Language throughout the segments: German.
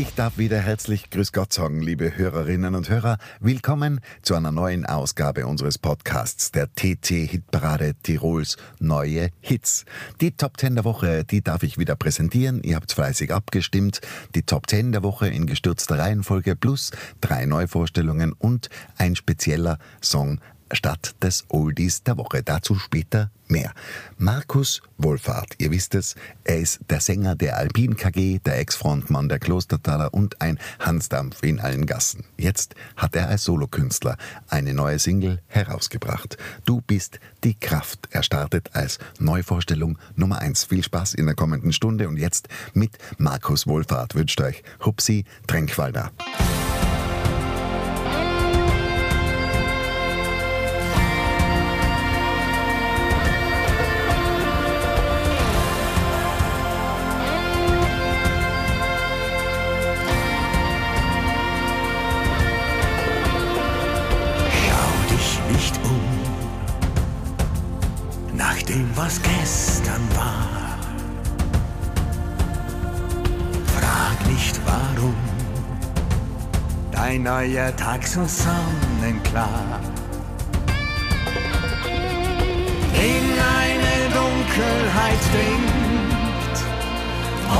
Ich darf wieder herzlich Grüß Gott sagen, liebe Hörerinnen und Hörer. Willkommen zu einer neuen Ausgabe unseres Podcasts, der TT Hitparade Tirols neue Hits. Die Top 10 der Woche, die darf ich wieder präsentieren. Ihr habt fleißig abgestimmt. Die Top 10 der Woche in gestürzter Reihenfolge plus drei Neuvorstellungen und ein spezieller Song statt des Oldies der Woche. Dazu später mehr. Markus Wohlfahrt, ihr wisst es, er ist der Sänger der Alpin KG, der Ex-Frontmann der Klostertaler und ein Hansdampf in allen Gassen. Jetzt hat er als Solokünstler eine neue Single herausgebracht. Du bist die Kraft. Er startet als Neuvorstellung Nummer eins. Viel Spaß in der kommenden Stunde und jetzt mit Markus Wohlfahrt wünscht euch Hupsi Tränkwalder. Dem, was gestern war. Frag nicht warum, dein neuer Tag so sonnenklar. In eine Dunkelheit dringt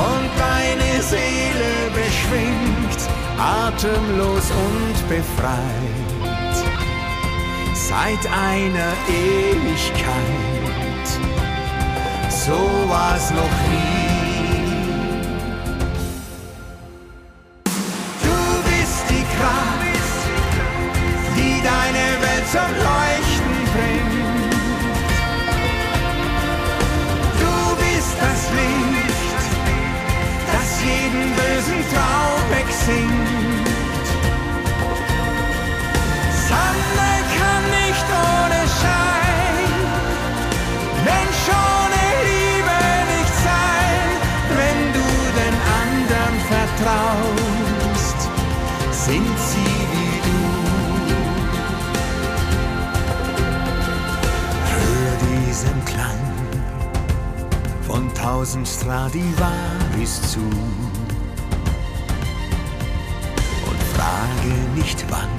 und deine Seele beschwingt, atemlos und befreit seit einer Ewigkeit. So war's noch nie. Du bist die Kraft, die deine Welt zum Leuchten bringt. Du bist das Licht, das jeden bösen Traum wegsingt. Tausend Stradivarius zu und frage nicht wann.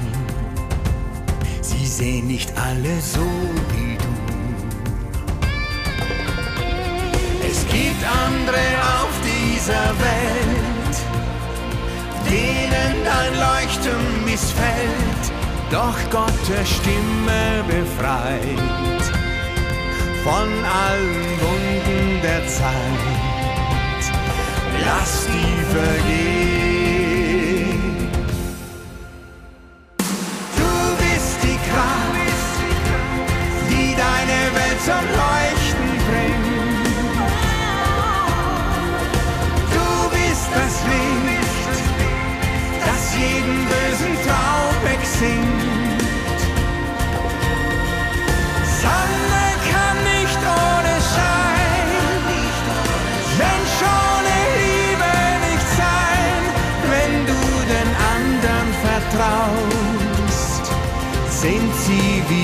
Sie sehen nicht alle so wie du. Es gibt andere auf dieser Welt, denen dein Leuchten missfällt, doch Gottes Stimme befreit von allen Wunden der Zeit. Lass die vergehen. Du bist die Kraft, die deine Welt zum Leuchten bringt. Du bist das Licht, das jeden bösen Traum wegsingt. Sind sie wie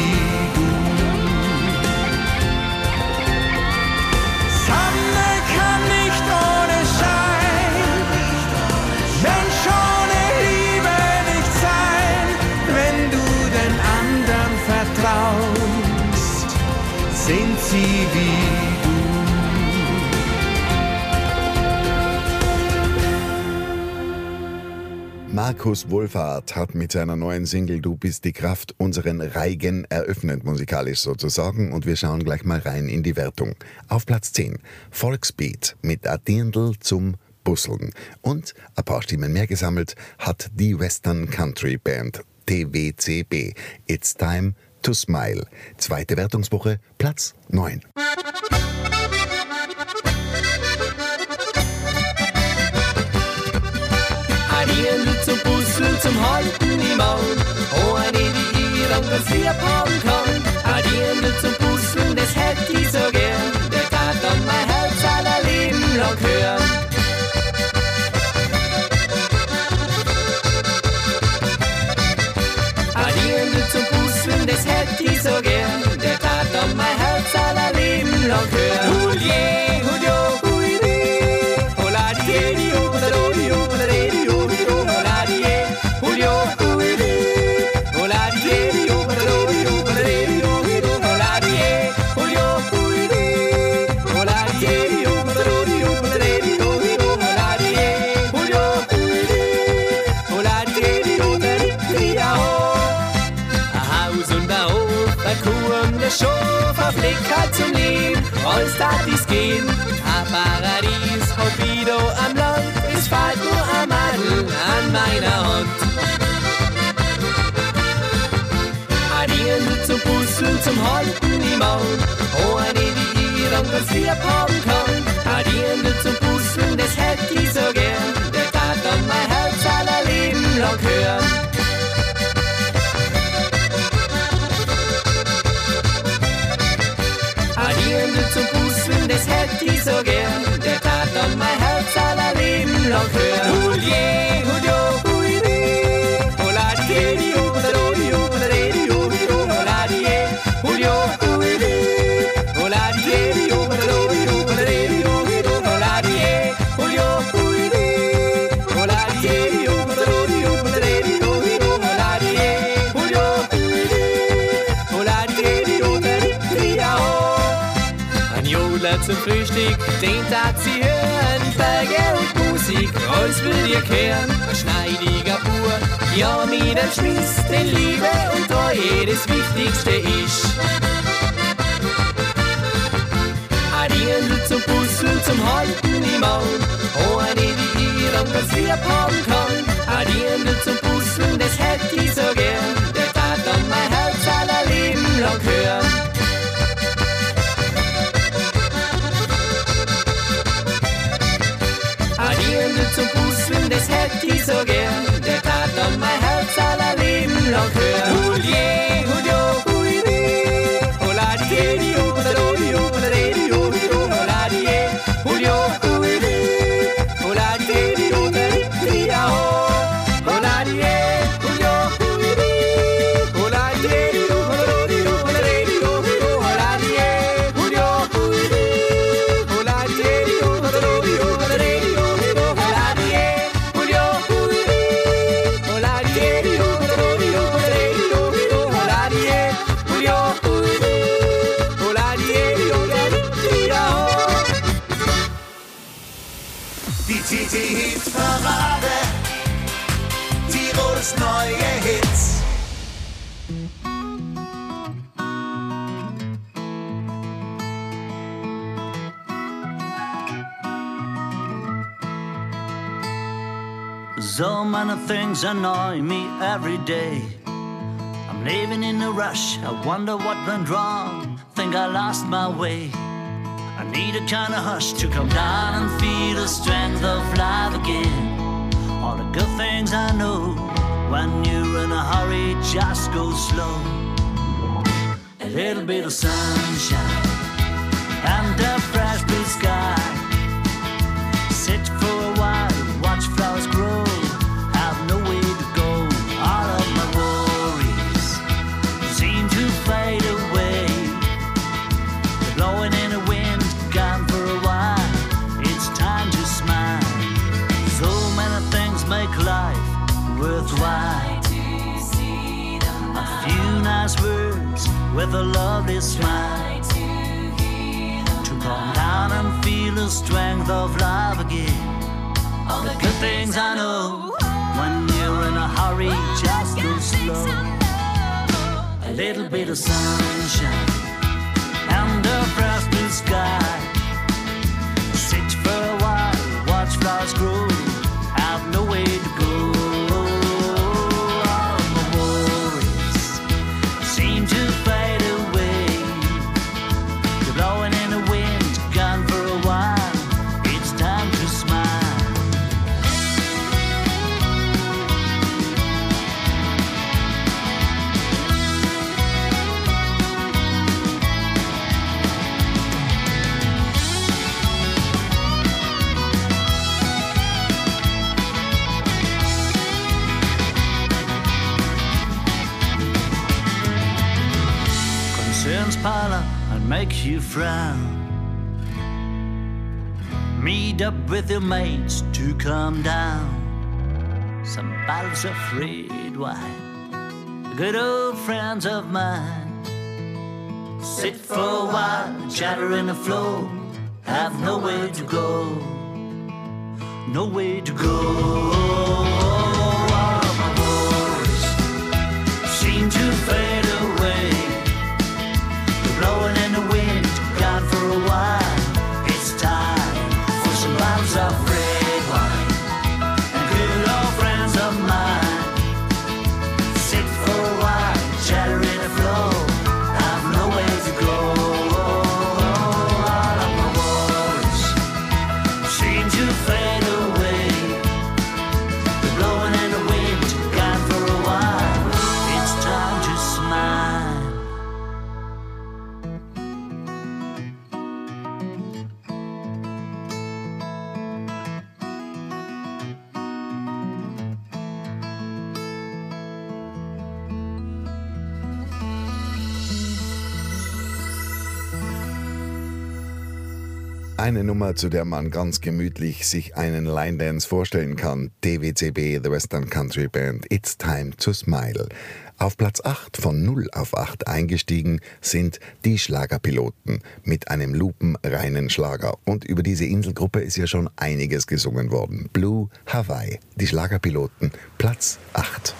Markus Wohlfahrt hat mit seiner neuen Single Du bist die Kraft unseren Reigen eröffnet, musikalisch sozusagen. Und wir schauen gleich mal rein in die Wertung. Auf Platz 10 Volksbeat mit Dirndl zum Busseln. Und ein paar Stimmen mehr gesammelt hat die Western Country Band TWCB. It's Time to Smile. Zweite Wertungswoche, Platz 9. Schlüssel zum Halten im Maul. Oh, eine, die ihr anders lieb haben kann. Ein Dirndl zum Puzzeln, das hätte ich so gern. Der tat dann mein Herz aller Leben lang hören. Ein Dirndl zum Puzzeln, das hätte ich so gern. Der tat dann mein Herz aller Leben lang hören. Dies gehen. Paradies, hat wieder am Land, es fällt nur ein Madel an meiner Hand. Dirndl zum Puzzeln, zum Halten im Auge, oh, eine, die ihr dann ganz haben kann. Dirndl zum Puzzeln, das hätte ich so gern, der tat dann mein Herz aller Leben lang hören. Zum Frühstück, den tat sie hören. Berge und Musik, alles will ihr kehren. Ein schneidiger Bur, ja mit dem Schmiss, den Liebe und Treue das Wichtigste ist. Ein Dirndl zum Puzzeln, zum Halten im Auge, oh eine, die ihr dann ganz lieb haben kann. Ein Dirndl zum Puzzeln, das hätte ich so gern. Der tat dann mein Herz aller Leben lang hören. Hätte ich so gern. Der tat dann mein Herz aller Leben lang hören. Hulje, many things annoy me every day. I'm living in a rush, I wonder what went wrong. Think I lost my way. I need a kind of hush to come down and feel the strength of life again. All the good things I know, when you're in a hurry, just go slow. A little bit of sunshine and a with a lovely smile to calm down and feel the strength of love again. All the good things I know when you're in a hurry, just go slow. A little bit of sunshine and a fresh blue sky. Sit for a while, watch flowers grow. With your mates to come down. Some bottles of red wine, good old friends of mine. Sit for a while, chatter in the flow, have nowhere to go, nowhere to go. All my worries seem to fade Eine Nummer, zu der man ganz gemütlich sich einen Line Dance vorstellen kann. DWCB, The Western Country Band, It's Time to Smile. Auf Platz 8 von 0 auf 8 eingestiegen sind die Schlagerpiloten mit einem lupenreinen Schlager. Und über diese Inselgruppe ist ja schon einiges gesungen worden. Blue Hawaii, die Schlagerpiloten, Platz 8.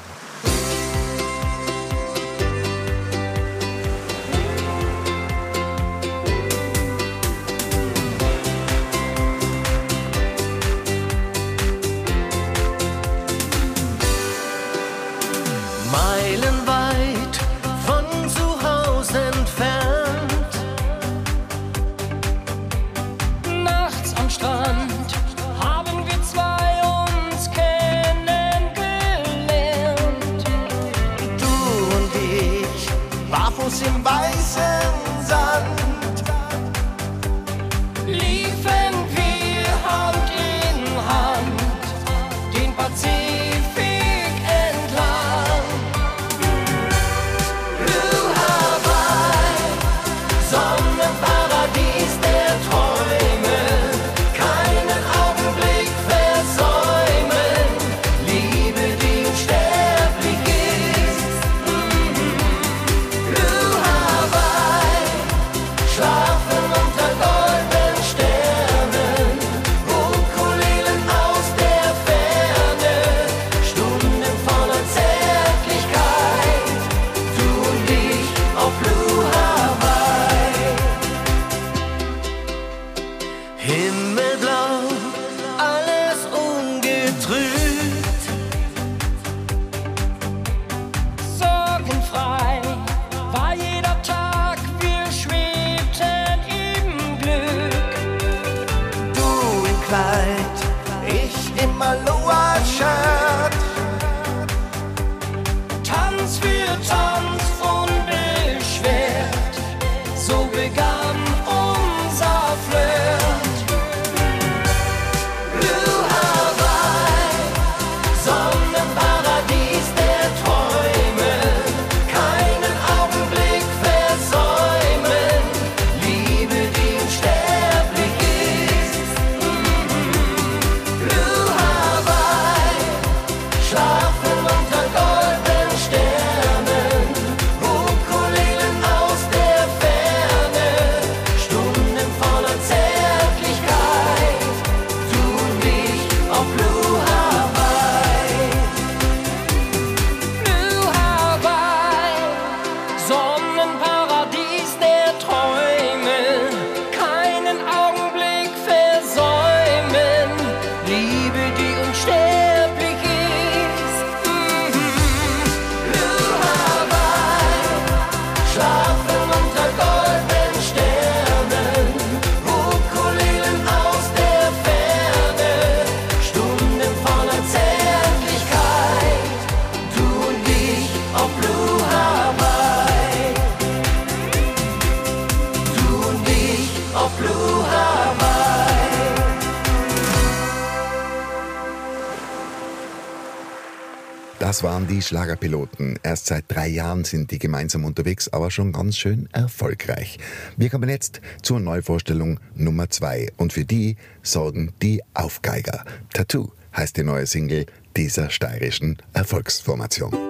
die Schlagerpiloten. Erst seit drei Jahren sind die gemeinsam unterwegs, aber schon ganz schön erfolgreich. Wir kommen jetzt zur Neuvorstellung Nummer zwei. Und für die sorgen die Aufgeiger. Tattoo heißt die neue Single dieser steirischen Erfolgsformation.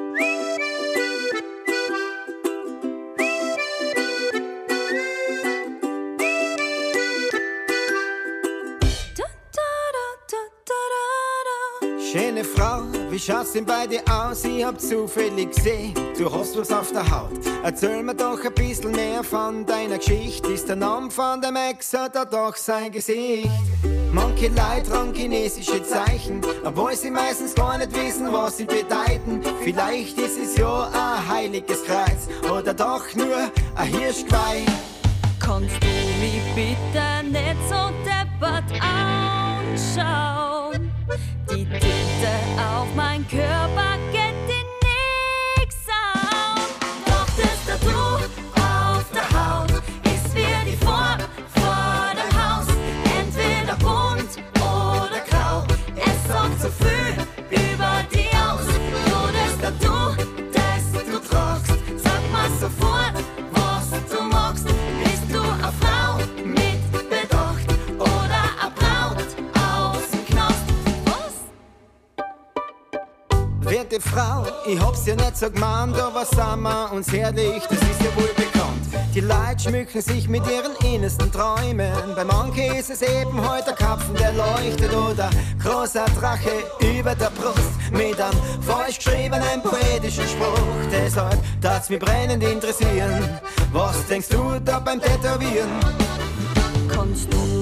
Wie schaut's denn bei dir aus? Ich hab zufällig gesehen, du hast was auf der Haut. Erzähl mir doch ein bisschen mehr von deiner Geschichte. Ist der Name von dem Ex oder doch sein Gesicht? Manche Leute tragen chinesische Zeichen, obwohl sie meistens gar nicht wissen, was sie bedeuten. Vielleicht ist es ja ein heiliges Kreuz oder doch nur ein Hirschgeweih. Kannst du mich bitte nicht so deppert anschauen? Frau, ich hab's ja nicht so gemeint, aber sind wir uns herrlich, das ist ja wohl bekannt. Die Leute schmücken sich mit ihren innersten Träumen. Bei manchen ist es eben heute Kapfen, der leuchtet oder großer Drache über der Brust mit einem falsch geschriebenen poetischen Spruch. Deshalb darf's mich brennend interessieren. Was denkst du da beim Tätowieren? Kannst du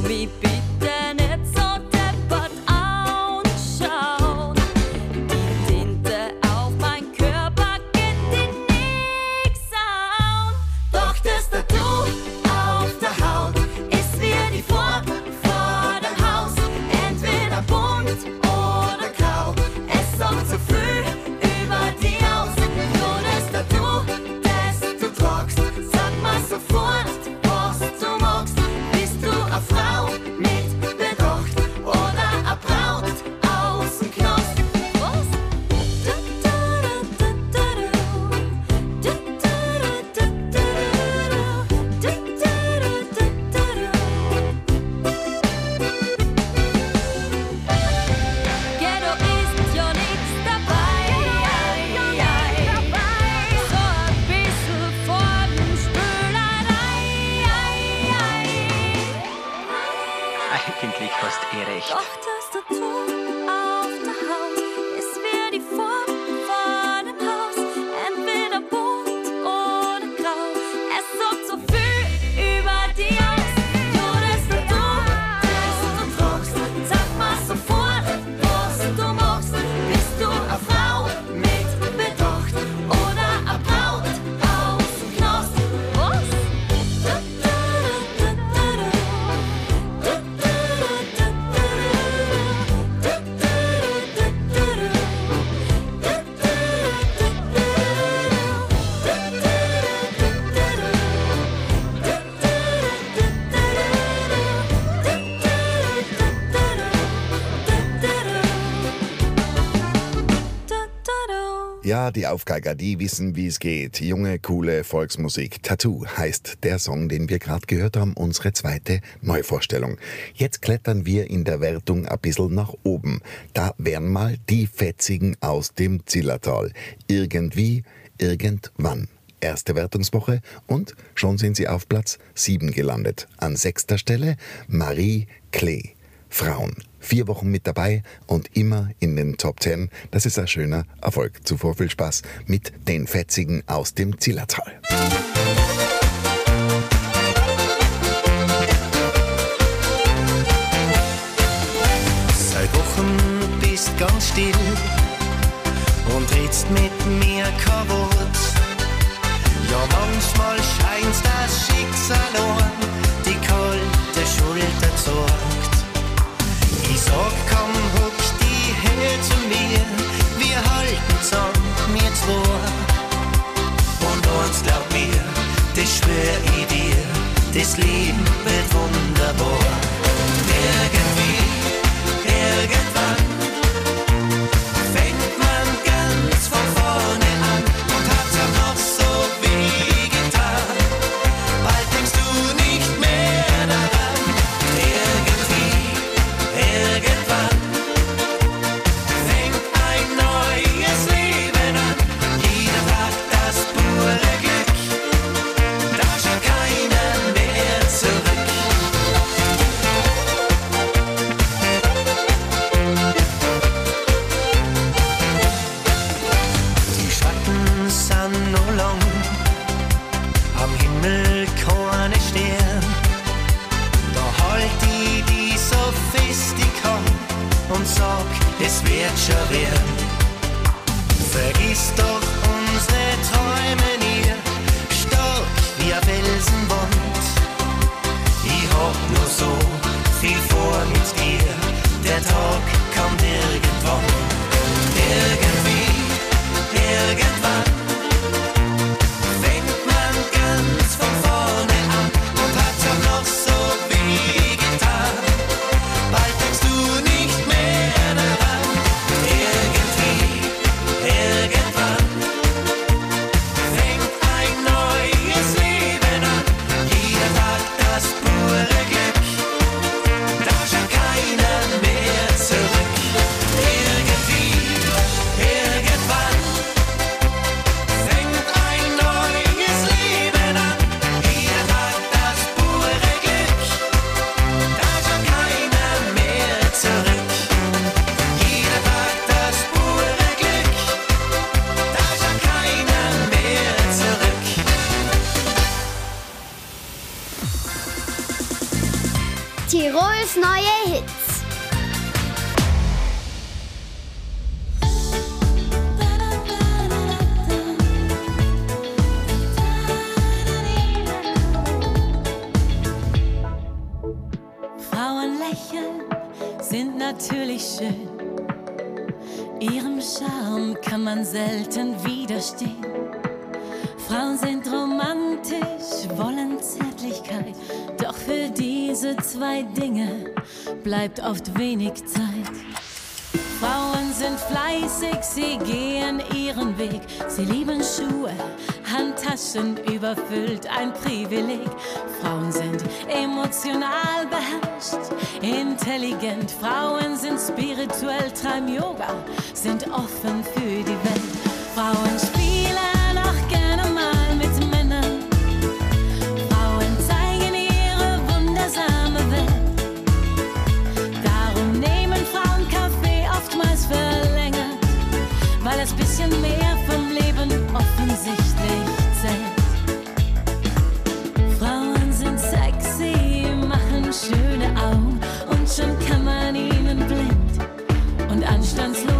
Ja, die Aufgeiger, die wissen, wie es geht. Junge, coole Volksmusik. Tattoo heißt der Song, den wir gerade gehört haben, unsere zweite Neuvorstellung. Jetzt klettern wir in der Wertung ein bisschen nach oben. Da wären mal die Fetzigen aus dem Zillertal. Irgendwie, irgendwann. Erste Wertungswoche und schon sind sie auf Platz 7 gelandet. An sechster Stelle Marie Klee. Frauen. Vier Wochen mit dabei und immer in den Top 10. Das ist ein schöner Erfolg. Zuvor viel Spaß mit den Fetzigen aus dem Zillertal. Seit Wochen bist ganz still und redst mit mir kein Wort. Ja, manchmal scheint das Schicksal an, die kalte Schulter zagt. Ich komm, huck die her zu mir, wir halten zusammen, wir zwei. Und uns glaub mir, das schwör ich dir, das Leben Tirols neue Hits. Frauen lächeln sind natürlich schön. Ihrem Charme kann man selten widerstehen. Frauen sind romantisch, wollen Zärtlichkeit, doch für diese zwei Dinge bleibt oft wenig Zeit. Frauen sind fleißig, sie gehen ihren Weg. Sie lieben Schuhe, Handtaschen überfüllt, ein Privileg. Frauen sind emotional beherrscht, intelligent. Frauen sind spirituell, treiben Yoga, sind offen für die Welt. Deutschlands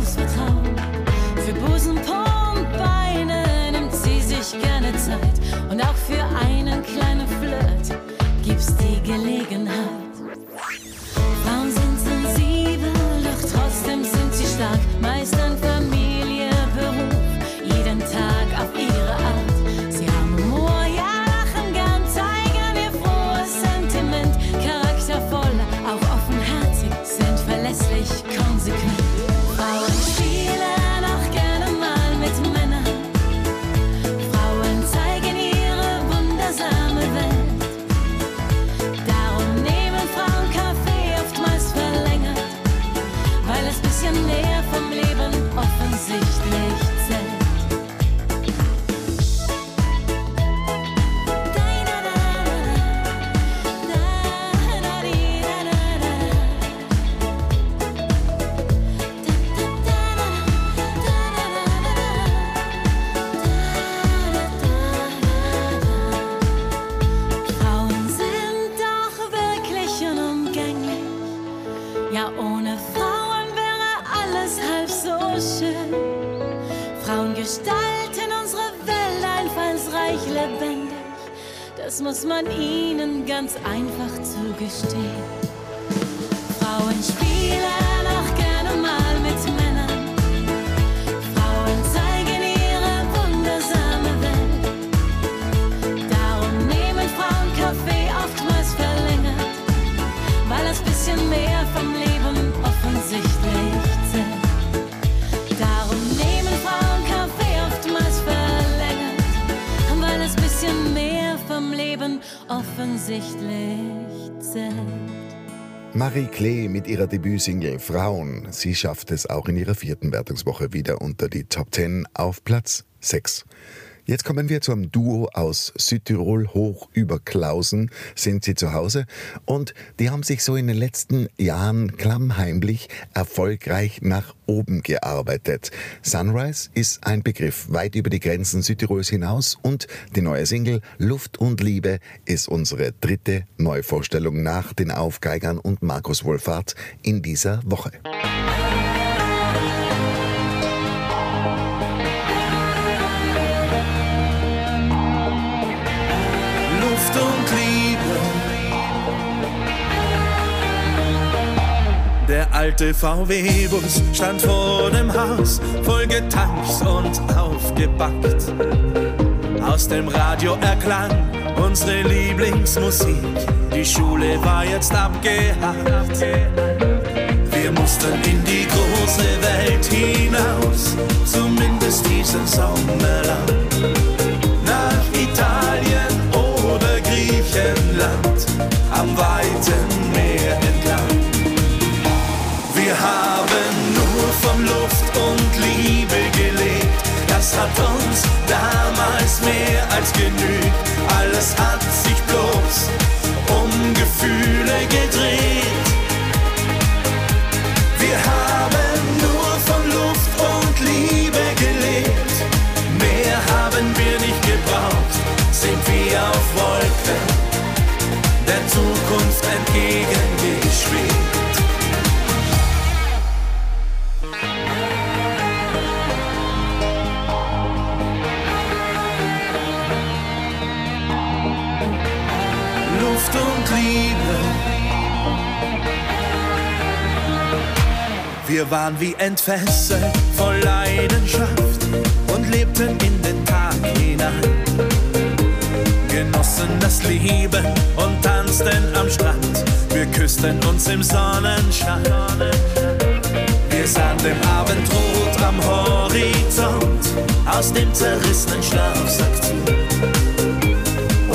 offensichtlich sind. Marie Klee mit ihrer Debütsingle Frauen. Sie schafft es auch in ihrer vierten Wertungswoche wieder unter die Top 10 auf Platz 6. Jetzt kommen wir zum Duo aus Südtirol, hoch über Klausen sind sie zu Hause und die haben sich so in den letzten Jahren klammheimlich erfolgreich nach oben gearbeitet. Sunrise ist ein Begriff weit über die Grenzen Südtirols hinaus und die neue Single Luft und Liebe ist unsere dritte Neuvorstellung nach den Aufgeigern und Markus Wohlfahrt in dieser Woche. Alte VW-Bus stand vor dem Haus, voll getankt und aufgebackt. Aus dem Radio erklang unsere Lieblingsmusik. Die Schule war jetzt abgehakt. Wir mussten in die große Welt hinaus, zumindest diesen Sommer lang nach Italien oder Griechenland am weiten hat uns damals mehr als genügt. Alles hat sich bloß um Wir waren wie entfesselt, voll Leidenschaft und lebten in den Tag hinein. Genossen das Leben und tanzten am Strand. Wir küssten uns im Sonnenschein. Wir sahen dem Abendrot am Horizont aus dem zerrissenen Schlafsack zu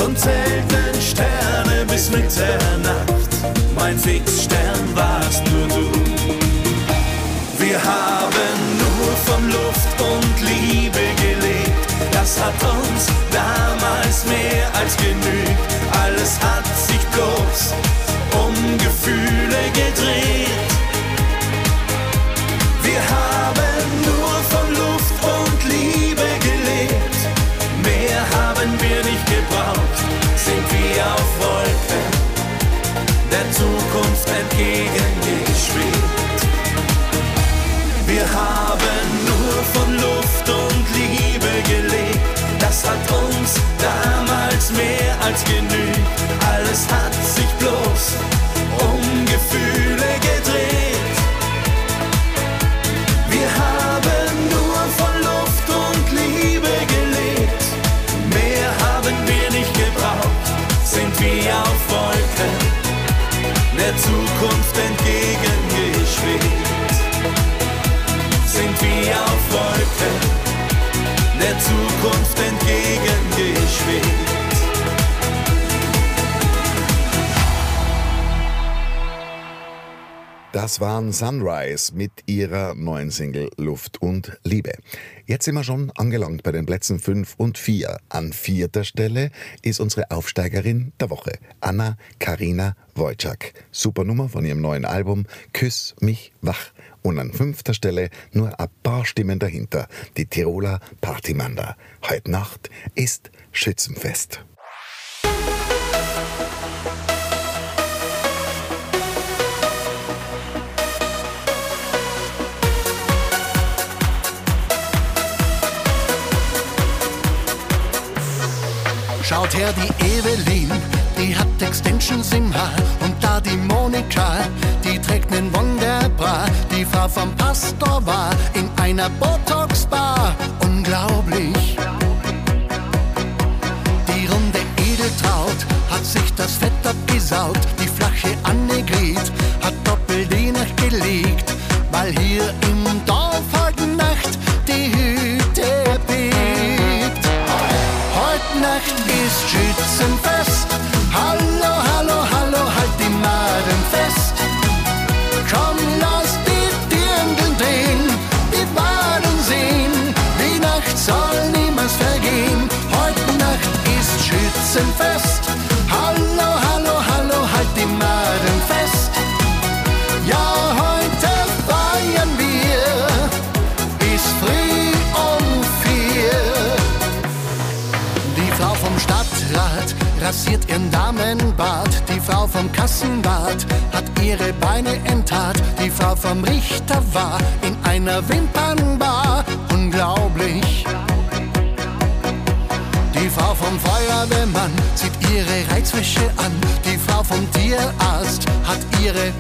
und zählten Sterne bis Mitternacht. Mein Fixstern warst nur du. Wir haben nur von Luft und Liebe gelebt. Das hat uns damals mehr als genügt. Alles hat sich bloß um Gefühle gedreht. Wir haben nur von Luft und Liebe gelebt. Mehr haben wir nicht gebraucht, sind wir auf Wolken der Zukunft entgegengeschwebt. Wir haben nur von Luft und Liebe gelebt. Das hat uns damals mehr als genügt. Das waren Sunrise mit ihrer neuen Single Luft und Liebe. Jetzt sind wir schon angelangt bei den Plätzen 5 und 4. An vierter Stelle ist unsere Aufsteigerin der Woche, Anna Karina Wojcik. Super Nummer von ihrem neuen Album Küss mich wach. Und an fünfter Stelle nur ein paar Stimmen dahinter, die Tiroler Partymanda. Heute Nacht ist Schützenfest. Schaut her, die Evelyn, die hat Extensions im Haar. Und da die Monika, die trägt nen Wunderbra. Die Frau vom Pastor war in einer Botox-Bar. Unglaublich. Die runde Edeltraut hat sich das Fett abgesaugt. Die flache Annegret hat doppelt die Nacht gelegt. Weil hier im Dorf heute Nacht die Hütte bebt. Heute Nacht rasiert ihren Damenbart. Die Frau vom Kassenbad hat ihre Beine enttat. Die Frau vom Richter war in einer Wimpernbar. Unglaublich. Die Frau vom Feuerwehrmann zieht ihre Reizwäsche an. Die Frau vom Tierarzt hat ihre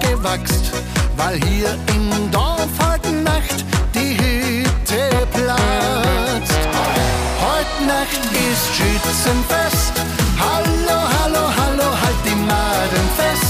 gewachst, weil hier im Dorf heute Nacht die Hütte platzt. Heute Nacht ist Schützenfest. Hallo, hallo, hallo, halt die Maden fest.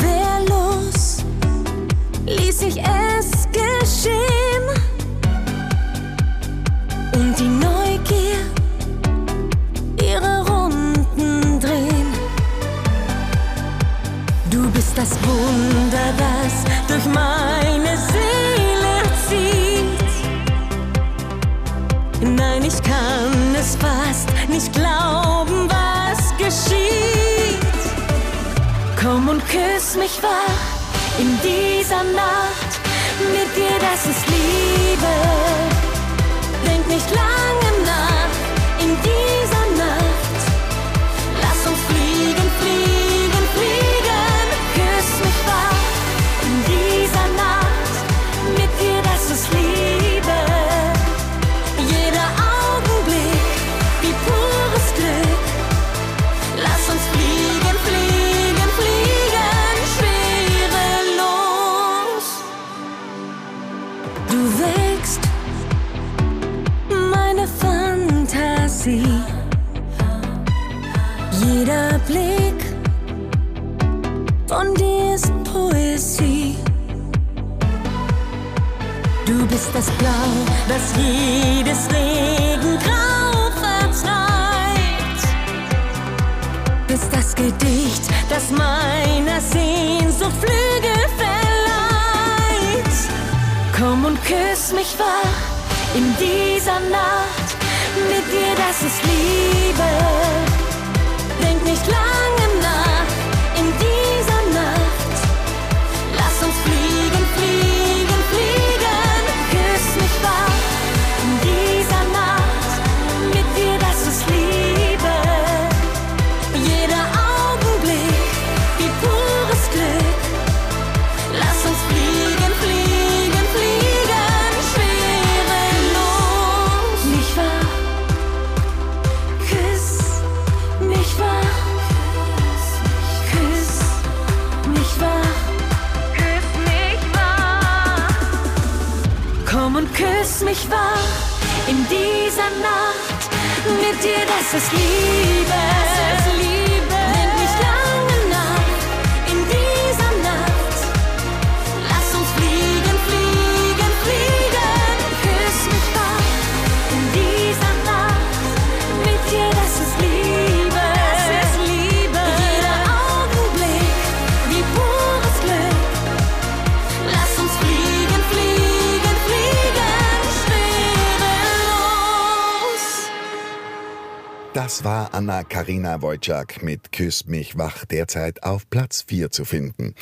Wehrlos ließ ich es geschehen. Und die Neugier ihre Runden drehen. Du bist das Wunder, das durch meine Seele zieht. Nein, ich kann es fast nicht glauben, was geschieht. Komm und küss mich wach in dieser Nacht. Mit dir, das ist Liebe. Denk nicht lange nach in dieser Nacht. Das Blau, das jedes Regengrau vertreibt. Bist das Gedicht, das meiner Sehnsucht Flügel verleiht. Komm und küss mich wach in dieser Nacht. Mit dir, das ist Liebe. Denk nicht lange nach mich wach in dieser Nacht. Mit dir, das ist Liebe. Das war Anna Karina Wojcik mit Küss mich wach, derzeit auf Platz 4 zu finden.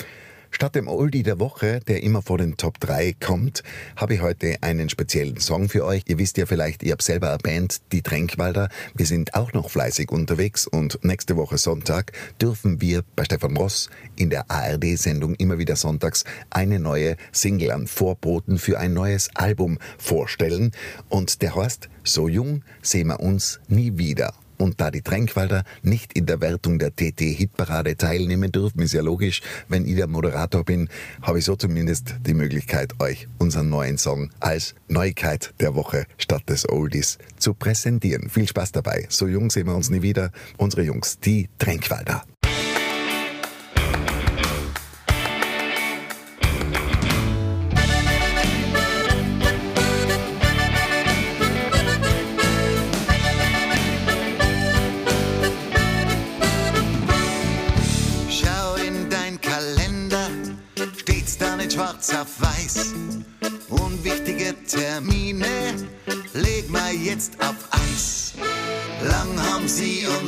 Statt dem Oldie der Woche, der immer vor den Top 3 kommt, habe ich heute einen speziellen Song für euch. Ihr wisst ja vielleicht, ihr habt selber eine Band, die Tränkwalder. Wir sind auch noch fleißig unterwegs und nächste Woche Sonntag dürfen wir bei Stefan Ross in der ARD-Sendung immer wieder sonntags eine neue Single an Vorboten für ein neues Album vorstellen. Und der heißt So jung sehen wir uns nie wieder. Und da die Tränkwalder nicht in der Wertung der TT-Hitparade teilnehmen dürfen, ist ja logisch, wenn ich der Moderator bin, habe ich so zumindest die Möglichkeit, euch unseren neuen Song als Neuigkeit der Woche statt des Oldies zu präsentieren. Viel Spaß dabei. So jung sehen wir uns nie wieder. Unsere Jungs, die Tränkwalder.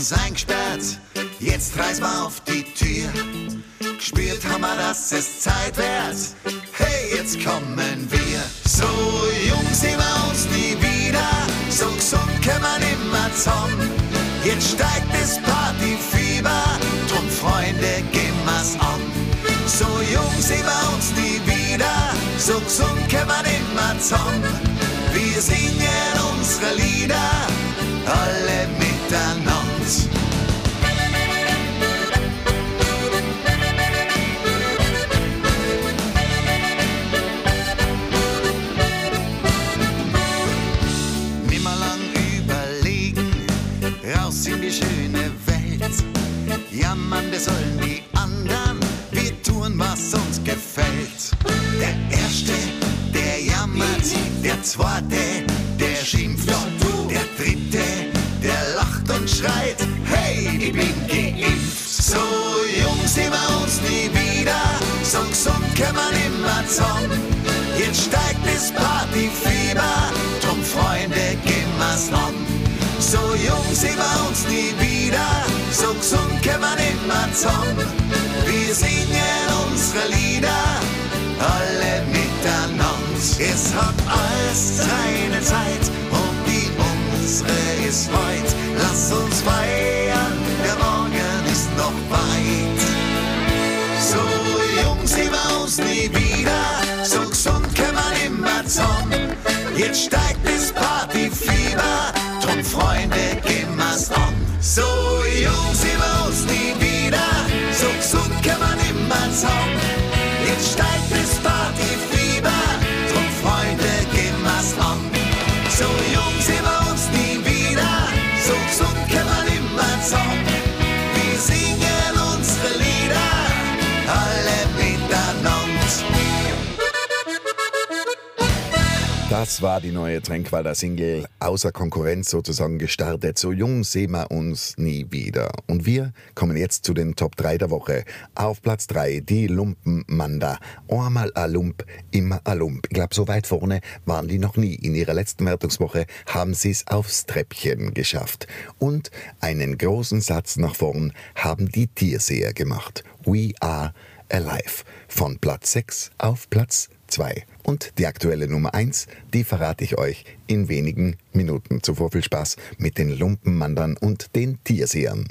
Uns eingesperrt, jetzt reißen wir auf die Tür. Gespürt haben wir, dass es Zeit wird. Hey, jetzt kommen wir. So jung sehen wir uns nie wieder, so gesund kann man immer zusammen. Jetzt steigt das Partyfieber, drum Freunde, gehen wir's an. So jung sehen wir uns nie wieder, so gesund kann man immer zusammen. Wir singen unsere Lieder, alle miteinander. Nimmer zusammen. Wir singen unsere Lieder, alle miteinander. Es hat alles seine Zeit und die unsere ist heut. Lass uns feiern, der Morgen ist noch weit. So jung sehen wir uns nie wieder, so gesund kann man immer zusammen. Jetzt steigt Das war die neue Tränkwalder Single, außer Konkurrenz sozusagen gestartet. So jung sehen wir uns nie wieder. Und wir kommen jetzt zu den Top 3 der Woche. Auf Platz 3 die Lumpenmanda. Einmal a Lump, immer a Lump. Ich glaube, so weit vorne waren die noch nie. In ihrer letzten Wertungswoche haben sie es aufs Treppchen geschafft. Und einen großen Satz nach vorn haben die Tierseher gemacht. We are alive. Von Platz 6 auf Platz 2. Und die aktuelle Nummer 1, die verrate ich euch in wenigen Minuten. Zuvor viel Spaß mit den Lumpenmandern und den Tiersehern.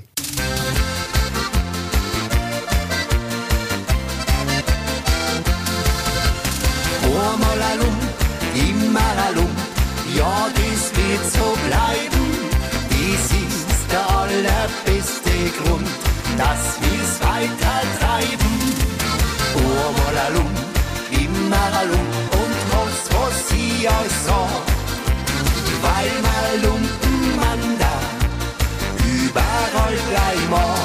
Ein Lump, ja, das wird so bleiben. Das ist der allerbeste Grund, dass wir's weiter treiben. Einmal Lump und was, was ich euch sag. Weil mal Lumpenmann da überall gleich mag.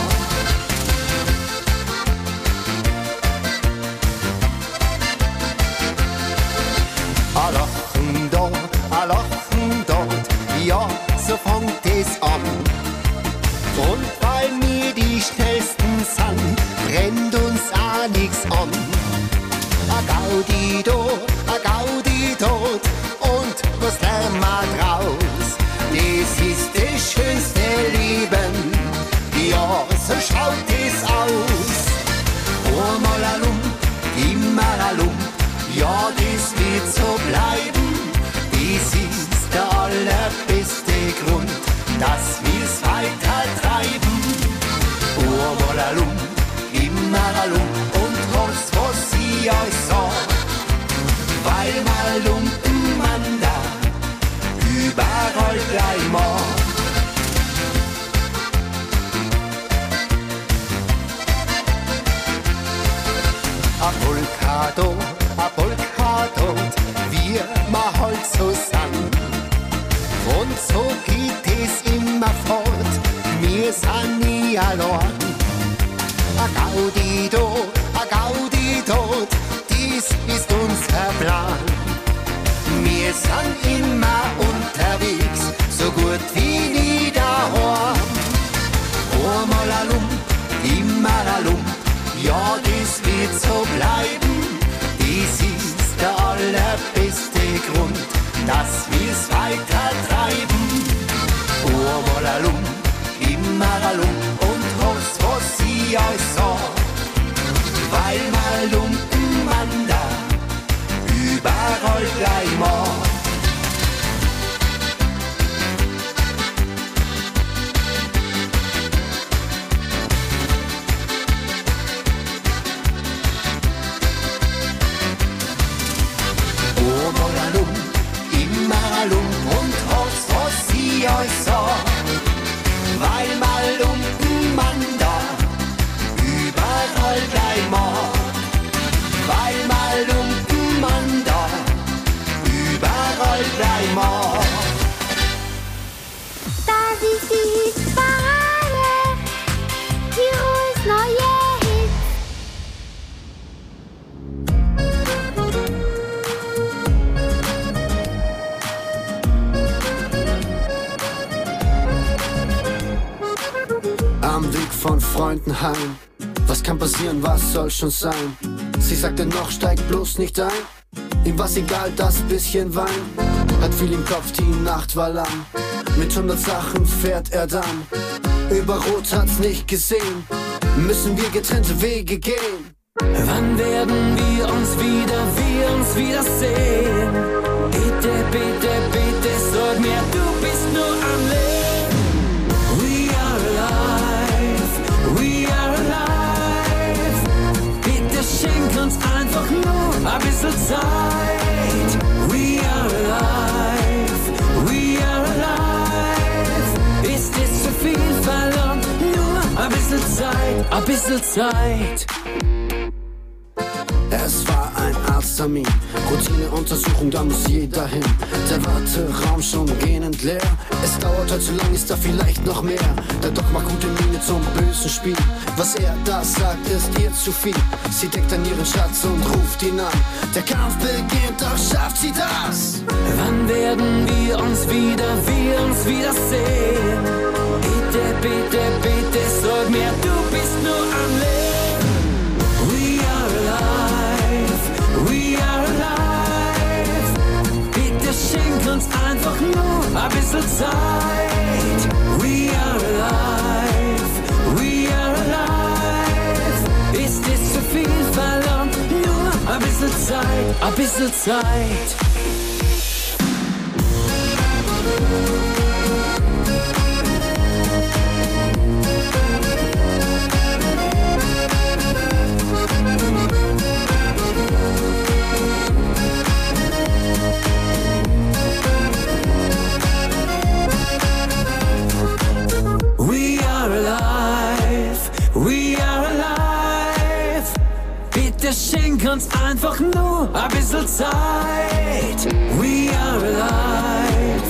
A lachen da, a lachen dort, ja, so fängt es an. Und weil wir die schnellsten sind, brennt uns auch nix an. Gaudi do, a Gaudi Gauditor und was lernen wir draus? Das ist die schönste Leben, ja, so schaut es aus. Einmal oh, alum, immer alum, ja, das wird so bleiben. Das ist der allerbeste Grund, dass zusammen. Und so geht es immer fort, wir sind nie allein. A Gaudi dort, a Gaudi dort, dies ist unser Plan. Wir sind immer unterwegs, so gut wie nie daheim. Einmal a Lump, immer a Lump, ja, das wird so bleiben. Dies ist der allerbeste Grund, dass wir's weiter treiben. Einmal a Lump, immer a Lump und was, was ich euch sag. Weil mal Lumpen man da überall gleich mag. Freunden heim. Was kann passieren, was soll schon sein? Sie sagte noch, steig bloß nicht ein. Ihm war's egal, das bisschen Wein. Hat viel im Kopf, die Nacht war lang. Mit hundert Sachen fährt er dann. Über Rot hat's nicht gesehen. Müssen wir getrennte Wege gehen. Wann werden wir uns wieder, wir uns wiedersehen? Bitte, bitte, bitte, sag mir, du ein bisschen Zeit. We are alive, we are alive. Ist es zu viel verlangt? Nur ein bisschen Zeit, ein bisschen Zeit. Es war ein Arzttermin, Routineuntersuchung, da muss jeder hin. Der Warteraum schon gähnend leer. Es dauert heute zu lang, ist da vielleicht noch mehr. Der Doc macht gute Miene zum bösen Spiel. Was er da sagt, ist ihr zu viel. Sie deckt an ihren Schatz und ruft ihn an. Der Kampf beginnt, doch schafft sie das. Wann werden wir uns wieder, wir uns wiedersehen? Bitte, bitte, bitte, sag mir, du bist nur am Leben. Einfach nur ein bisschen Zeit. We are alive, we are alive. Ist es zu viel verlangt? Nur ein bisschen Zeit, ein bisschen Zeit. Uns einfach nur ein bisschen Zeit. We are alive,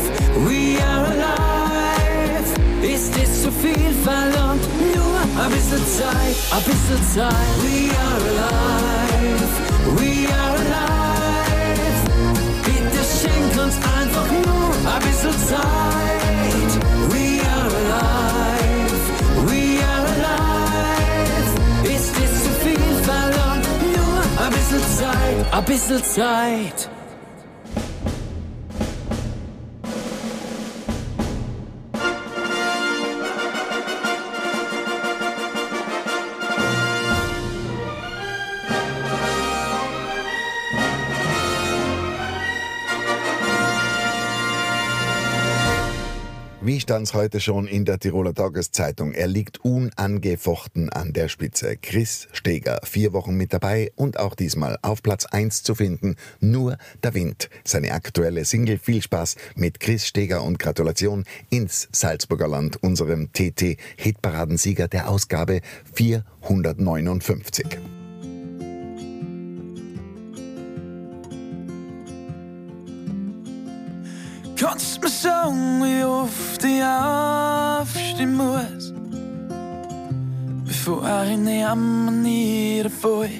we are alive. Ist es zu viel verlangt? Nur ein bisschen Zeit, ein bisschen Zeit. We are alive, we are alive. Bitte schenk uns einfach nur ein bisschen Zeit. Ein bisschen Zeit. Stand's heute schon in der Tiroler Tageszeitung. Er liegt unangefochten an der Spitze. Chris Steger, vier Wochen mit dabei und auch diesmal auf Platz 1 zu finden. Nur der Wind. Seine aktuelle Single. Viel Spaß mit Chris Steger und Gratulation ins Salzburger Land, unserem TT-Hitparadensieger der Ausgabe 459. Kannst mir sagen, wie oft ich aufstehen muss, bevor ich nehme niederfall?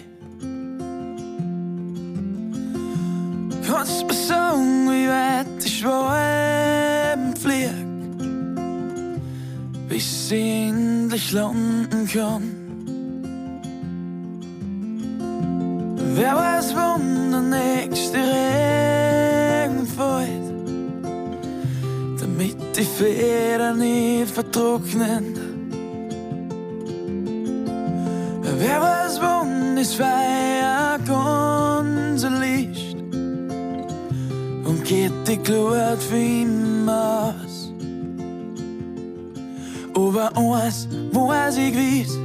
Kannst mir sagen, wie weit ich schweben flieg, bis ich endlich landen kann? Wer weiß, wann der nächste Regen fällt? Damit die Federn nicht vertrocknen. Wer weiß, wann das Feuer ganz erlischt und geht die Glut für immer aus. Aber eins weiß ich gewiss,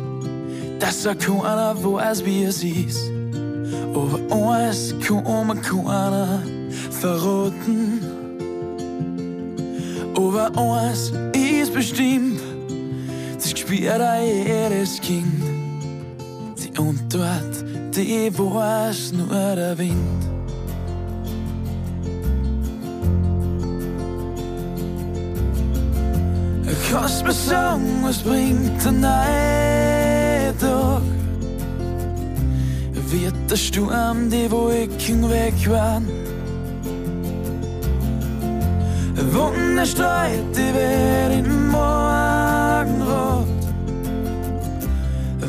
dass er keiner weiß, wie es ist. Aber eins kann mir keiner verraten. Aber eins ist bestimmt, das spürt auch jedes Kind. Die Antwort, die weiß nur der Wind. Mir sagen, was bringt der neue Tag? Wird der Sturm die Wolken wegwahren? Wunder streut die Welt im Morgenrot.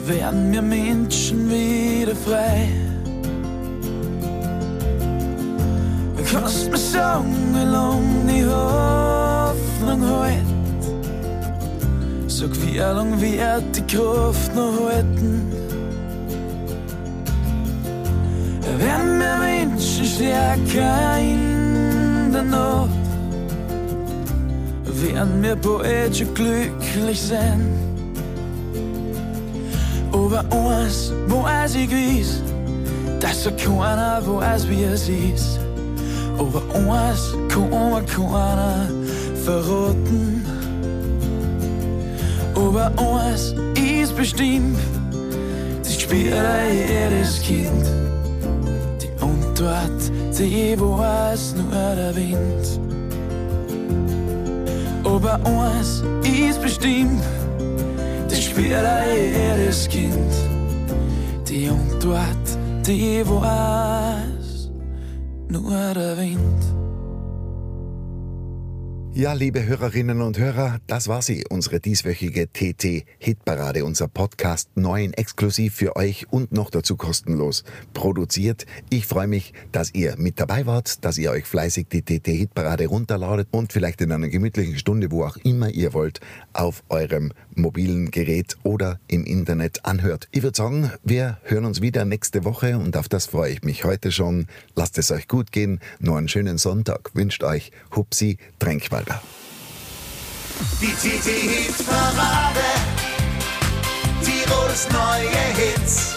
Werden wir Menschen wieder frei? Kannst mir sagen, wie lang die Hoffnung hält? Sag, wie lang wird die Kraft noch halten? Werden wir Menschen stärker in der Nacht? Werden wir bald schon glücklich sein. Aber eins weiß ich gewiss, dass so keiner weiß, wie es ist. Aber eins kann mir keiner verraten. Aber eins ist bestimmt, das spielt jedes Kind. Die Antwort, die weiß nur der Wind. Aber eins ist bestimmt, spielt auch jedes Kind. Die Antwort, die weiß nur der Wind. Ja, liebe Hörerinnen und Hörer, das war sie, unsere dieswöchige TT-Hitparade, unser Podcast neu und exklusiv für euch und noch dazu kostenlos produziert. Ich freue mich, dass ihr mit dabei wart, dass ihr euch fleißig die TT-Hitparade runterladet und vielleicht in einer gemütlichen Stunde, wo auch immer ihr wollt, auf eurem mobilen Gerät oder im Internet anhört. Ich würde sagen, wir hören uns wieder nächste Woche und auf das freue ich mich heute schon. Lasst es euch gut gehen, nur einen schönen Sonntag wünscht euch Hupsi Tränkwalder. Die TT-Hit-Parade, Tirols neue Hits.